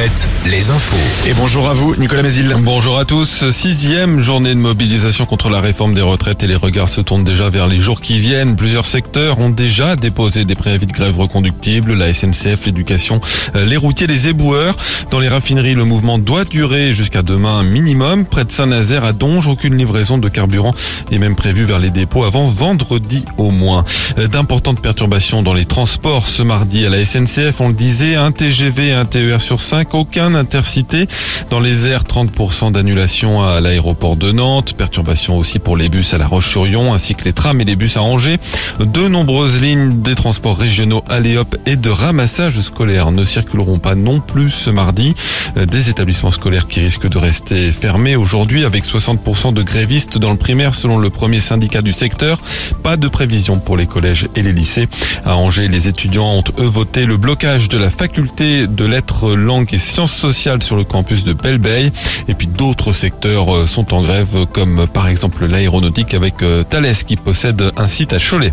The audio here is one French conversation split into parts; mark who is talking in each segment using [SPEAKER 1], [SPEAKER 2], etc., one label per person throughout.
[SPEAKER 1] Alouette, les infos.
[SPEAKER 2] Et bonjour à vous, Nicolas Mézil.
[SPEAKER 3] Bonjour à tous. Sixième journée de mobilisation contre la réforme des retraites et les regards se tournent déjà vers les jours qui viennent. Plusieurs secteurs ont déjà déposé des préavis de grève reconductibles. La SNCF, l'éducation, euh, les routiers, les éboueurs. Dans les raffineries, le mouvement doit durer jusqu'à demain minimum. Près de Saint-Nazaire à Donge, aucune livraison de carburant est même prévue vers les dépôts avant vendredi au moins. Euh, D'importantes perturbations dans les transports ce mardi à la SNCF. On le disait, un TGV et un TER sur 5, aucun intercité. Dans les airs, 30% d'annulation à l'aéroport de Nantes. Perturbation aussi pour les bus à La Roche-sur-Yon, ainsi que les trams et les bus à Angers. De nombreuses lignes des transports régionaux Aléop et de ramassage scolaire ne circuleront pas non plus ce mardi. Des établissements scolaires qui risquent de rester fermés aujourd'hui avec 60% de grévistes dans le primaire selon le premier syndicat du secteur. Pas de prévision pour les collèges et les lycées. À Angers, les étudiants ont eux voté le blocage de la faculté de lettres, langues et sciences sociales sur le campus de Belle-Beille. Et puis d'autres secteurs euh, sont en grève, comme par exemple l'aéronautique avec euh, Thales qui possède un site à Cholet.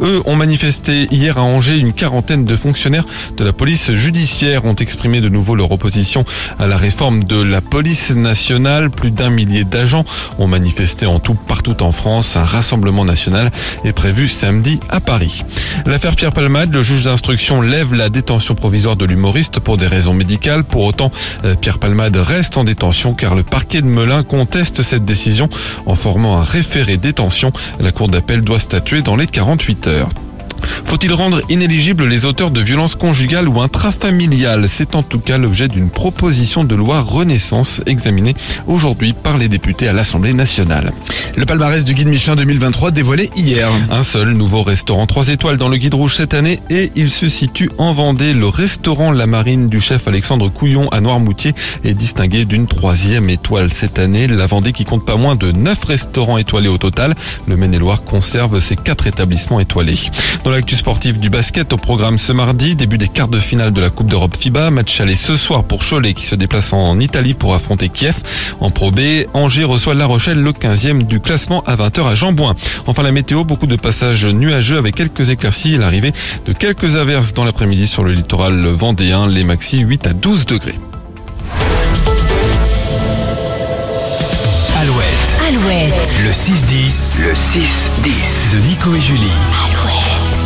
[SPEAKER 3] Eux ont manifesté hier à Angers. Une quarantaine de fonctionnaires de la police judiciaire ont exprimé de nouveau leur opposition à la réforme de la police nationale. Plus d'un millier d'agents ont manifesté en tout partout en France. Un rassemblement national est prévu samedi à Paris. L'affaire Pierre Palmade, le juge d'instruction lève la détention provisoire de l'humoriste pour des raisons médicales. Pour autant, euh, Pierre Palmade reste en détention car le parquet de Melun conteste cette décision en formant un référé détention. La cour d'appel doit statuer dans les 48 heures. Faut-il rendre inéligibles les auteurs de violences conjugales ou intrafamiliales? C'est en tout cas l'objet d'une proposition de loi Renaissance examinée aujourd'hui par les députés à l'Assemblée nationale.
[SPEAKER 2] Le palmarès du guide Michelin 2023 dévoilé hier.
[SPEAKER 3] Un seul nouveau restaurant 3 étoiles dans le guide rouge cette année et il se situe en Vendée. Le restaurant La Marine du chef Alexandre Couillon à Noirmoutier est distingué d'une troisième étoile cette année. La Vendée qui compte pas moins de 9 restaurants étoilés au total. Le Maine-et-Loire conserve ses quatre établissements étoilés. Dans l'actu sportif du basket au programme ce mardi, début des quarts de finale de la Coupe d'Europe FIBA, match aller ce soir pour Cholet qui se déplace en Italie pour affronter Kiev. En Pro B, Angers reçoit La Rochelle le 15e du classement à 20h à Jambouin. Enfin la météo, beaucoup de passages nuageux avec quelques éclaircies. Et l'arrivée de quelques averses dans l'après-midi sur le littoral vendéen, les maxi 8 à 12 degrés.
[SPEAKER 1] Alouette,
[SPEAKER 4] Alouette,
[SPEAKER 1] le 6-10, le 6-10 de Nico et Julie.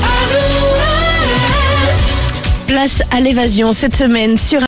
[SPEAKER 4] Place à l'évasion cette semaine sur